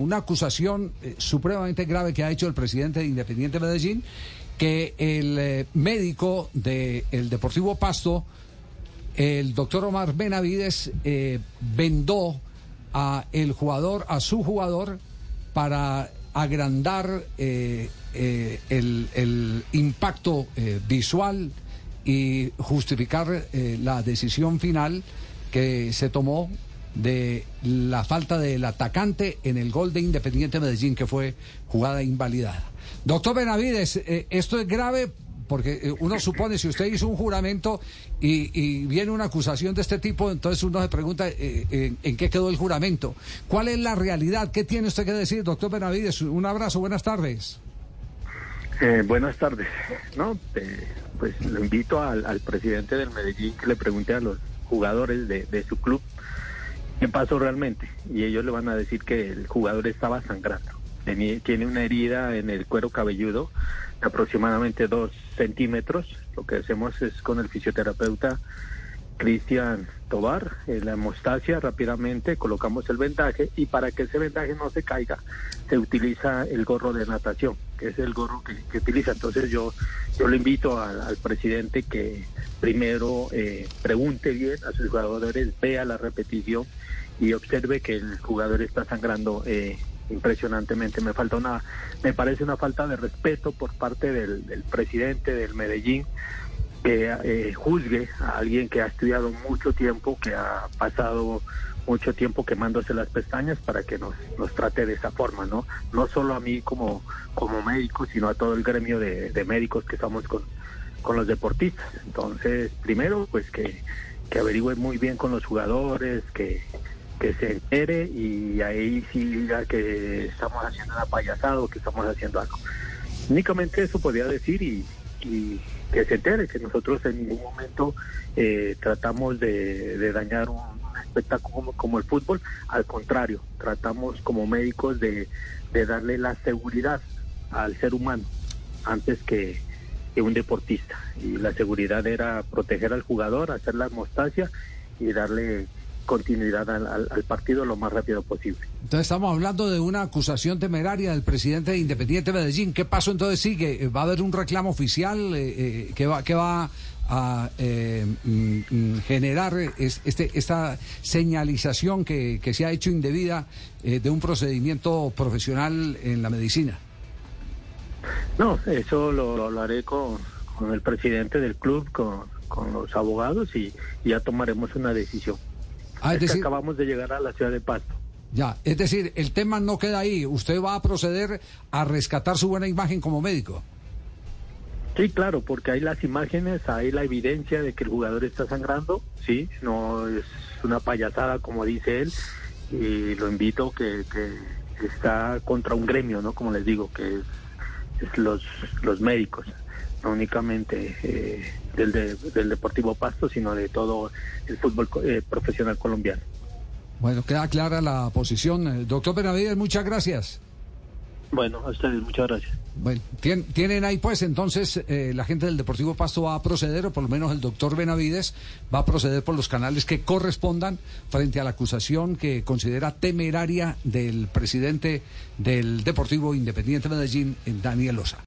una acusación eh, supremamente grave que ha hecho el presidente de Independiente Medellín, que el eh, médico del Deportivo Pasto, el doctor Omar Benavides, vendó a el jugador, a su jugador, para agrandar el, impacto visual y justificar la decisión final que se tomó de la falta del atacante en el gol de Independiente Medellín, que fue jugada invalidada. Doctor Benavides, eh, esto es grave porque eh, uno supone, si usted hizo un juramento y, viene una acusación de este tipo, entonces uno se pregunta eh, en, qué quedó el juramento. ¿Cuál es la realidad? ¿Qué tiene usted que decir, doctor Benavides? Un abrazo, buenas tardes. buenas tardes. No, pues lo invito al, presidente del Medellín que le pregunte a los jugadores de su club qué pasó realmente. Y ellos le van a decir que el jugador estaba sangrando. tiene una herida en el cuero cabelludo de aproximadamente dos centímetros. Lo que hacemos es con el fisioterapeuta Cristian Tobar, en la hemostasia rápidamente colocamos el vendaje y para que ese vendaje no se caiga se utiliza el gorro de natación, que es el gorro que, utiliza. Entonces yo, yo le invito al, presidente que primero eh, pregunte bien a sus jugadores, vea la repetición y observe que el jugador está sangrando eh, impresionantemente. Me falta una, me parece una falta de respeto por parte del, presidente del Medellín que eh, juzgue a alguien que ha estudiado mucho tiempo, que ha pasado mucho tiempo quemándose las pestañas para que nos, nos trate de esa forma, ¿no? No solo a mí como, como médico, sino a todo el gremio de, médicos que estamos con, con los deportistas. Entonces, primero, pues que, que averigüe muy bien con los jugadores, que, que se entere y ahí sí diga que estamos haciendo una payasada o que estamos haciendo algo. Únicamente eso podría decir y, que se entere que nosotros en ningún momento eh, tratamos de, dañar un, espectáculo como, el fútbol, al contrario, tratamos como médicos de, darle la seguridad al ser humano antes que, que un deportista. Y la seguridad era proteger al jugador, hacer la hemostasia y darle continuidad al, partido lo más rápido posible. Entonces estamos hablando de una acusación temeraria del presidente de Independiente Medellín. ¿Qué paso entonces sigue? ¿Va a haber un reclamo oficial eh, eh, que va que va a eh, mm, mm, generar este, esta señalización que, se ha hecho indebida de un procedimiento profesional en la medicina? No, eso lo, lo haré con, con, el presidente del club, con, con los abogados y ya tomaremos una decisión. Ah, es, decir, acabamos de llegar a la ciudad de Pasto. Ya, es decir, el tema no queda ahí. Usted va a proceder a rescatar su buena imagen como médico. Sí, claro, porque hay las imágenes, hay la evidencia de que el jugador está sangrando, sí, no es una payasada como dice él, y lo invito que, que está contra un gremio, ¿no? Como les digo, que es, los, los médicos, no únicamente eh, del, del Deportivo Pasto, sino de todo el fútbol eh, profesional colombiano. Bueno, queda clara la posición. Eh, doctor Benavides, muchas gracias. Bueno, a ustedes, muchas gracias. Bueno, tienen ahí pues entonces eh, la gente del Deportivo Pasto va a proceder, o por lo menos el doctor Benavides va a proceder por los canales que correspondan frente a la acusación que considera temeraria del presidente del Deportivo Independiente Medellín, Daniel Loza.